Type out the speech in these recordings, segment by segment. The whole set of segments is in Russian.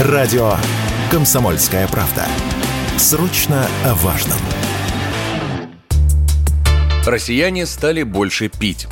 Радио «Комсомольская правда». Срочно о важном. Россияне стали больше пить.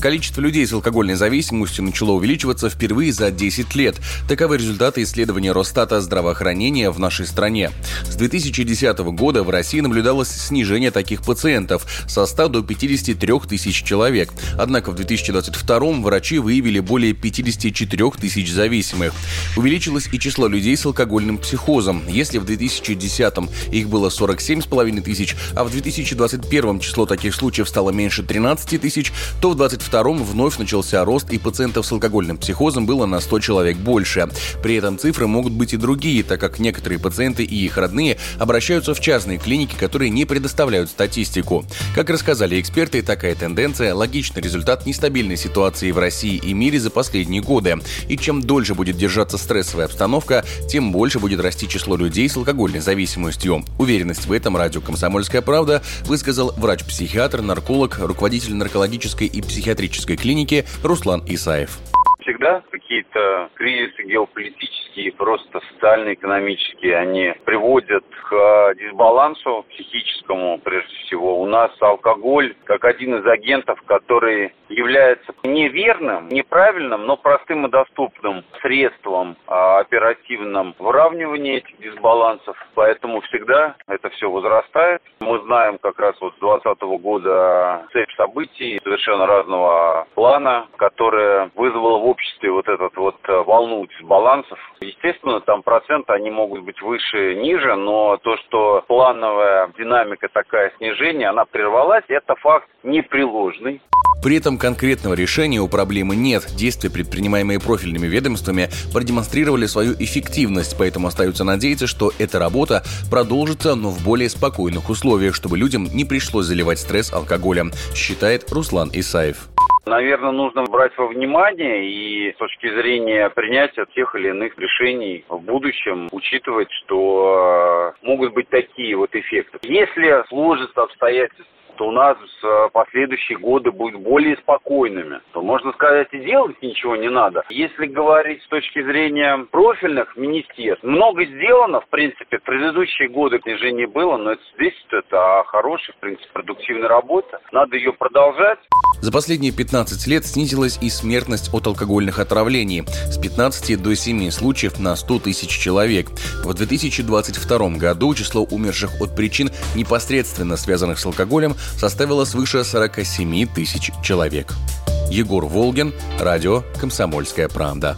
Количество людей с алкогольной зависимостью начало увеличиваться впервые за 10 лет. Таковы результаты исследования Росстата здравоохранения в нашей стране. С 2010 года в России наблюдалось снижение таких пациентов со 100 до 53 тысяч человек. Однако в 2022 врачи выявили более 54 тысяч зависимых. Увеличилось и число людей с алкогольным психозом. Если в 2010 их было 47,5 тысяч, а в 2021 число таких случаев стало меньше 13 тысяч, то в 2022 2022 вновь начался рост, и пациентов с алкогольным психозом было на 100 человек больше. При этом цифры могут быть и другие, так как некоторые пациенты и их родные обращаются в частные клиники, которые не предоставляют статистику. Как рассказали эксперты, такая тенденция – логичный результат нестабильной ситуации в России и мире за последние годы. И чем дольше будет держаться стрессовая обстановка, тем больше будет расти число людей с алкогольной зависимостью. Уверенность в этом радио «Комсомольская правда» высказал врач-психиатр, нарколог, руководитель наркологической и психиатрической психиатрической клиники Руслан Исаев всегда какие-то кризисы геополитические, просто социально-экономические, они приводят к дисбалансу психическому, прежде всего. У нас алкоголь как один из агентов, который является неверным, неправильным, но простым и доступным средством а, оперативным выравнивания этих дисбалансов. Поэтому всегда это все возрастает. Мы знаем раз вот с 2020 года цепь событий совершенно разного плана, которая вызвала в обществе вот этот вот э, волну дисбалансов. Естественно, там проценты, они могут быть выше, ниже, но то, что плановая динамика такая снижения, она прервалась, это факт непреложный. При этом конкретного решения у проблемы нет. Действия, предпринимаемые профильными ведомствами, продемонстрировали свою эффективность, поэтому остается надеяться, что эта работа продолжится, но в более спокойных условиях, чтобы людям не пришлось заливать стресс алкоголем, считает Руслан Исаев. Наверное, нужно брать во внимание и с точки зрения принятия тех или иных решений в будущем учитывать, что э, могут быть такие вот эффекты. Если сложится обстоятельства то у нас э, последующие годы будут более спокойными, то можно сказать и делать ничего не надо. Если говорить с точки зрения профильных министерств, много сделано, в принципе, в предыдущие годы снижение было, но это здесь это хорошая, в принципе, продуктивная работа. Надо ее продолжать. За последние 15 лет снизилась и смертность от алкогольных отравлений с 15 до 7 случаев на 100 тысяч человек. В 2022 году число умерших от причин, непосредственно связанных с алкоголем, составило свыше 47 тысяч человек. Егор Волгин, радио «Комсомольская правда».